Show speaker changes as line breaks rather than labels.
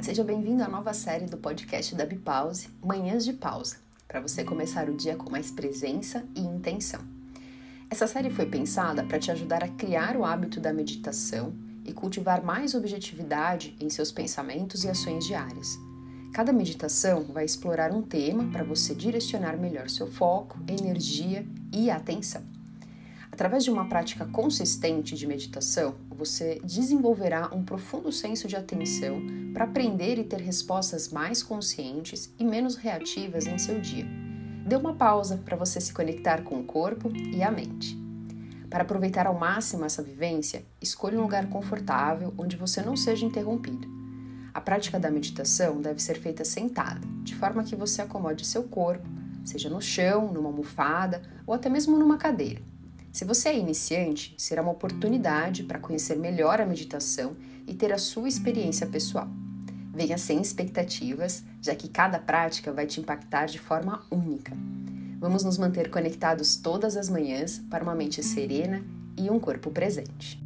Seja bem-vindo à nova série do podcast da Bipause, Manhãs de Pausa, para você começar o dia com mais presença e intenção. Essa série foi pensada para te ajudar a criar o hábito da meditação e cultivar mais objetividade em seus pensamentos e ações diárias. Cada meditação vai explorar um tema para você direcionar melhor seu foco, energia e atenção. Através de uma prática consistente de meditação, você desenvolverá um profundo senso de atenção para aprender e ter respostas mais conscientes e menos reativas em seu dia. Dê uma pausa para você se conectar com o corpo e a mente. Para aproveitar ao máximo essa vivência, escolha um lugar confortável onde você não seja interrompido. A prática da meditação deve ser feita sentada, de forma que você acomode seu corpo, seja no chão, numa almofada ou até mesmo numa cadeira. Se você é iniciante, será uma oportunidade para conhecer melhor a meditação e ter a sua experiência pessoal. Venha sem expectativas, já que cada prática vai te impactar de forma única. Vamos nos manter conectados todas as manhãs para uma mente serena e um corpo presente.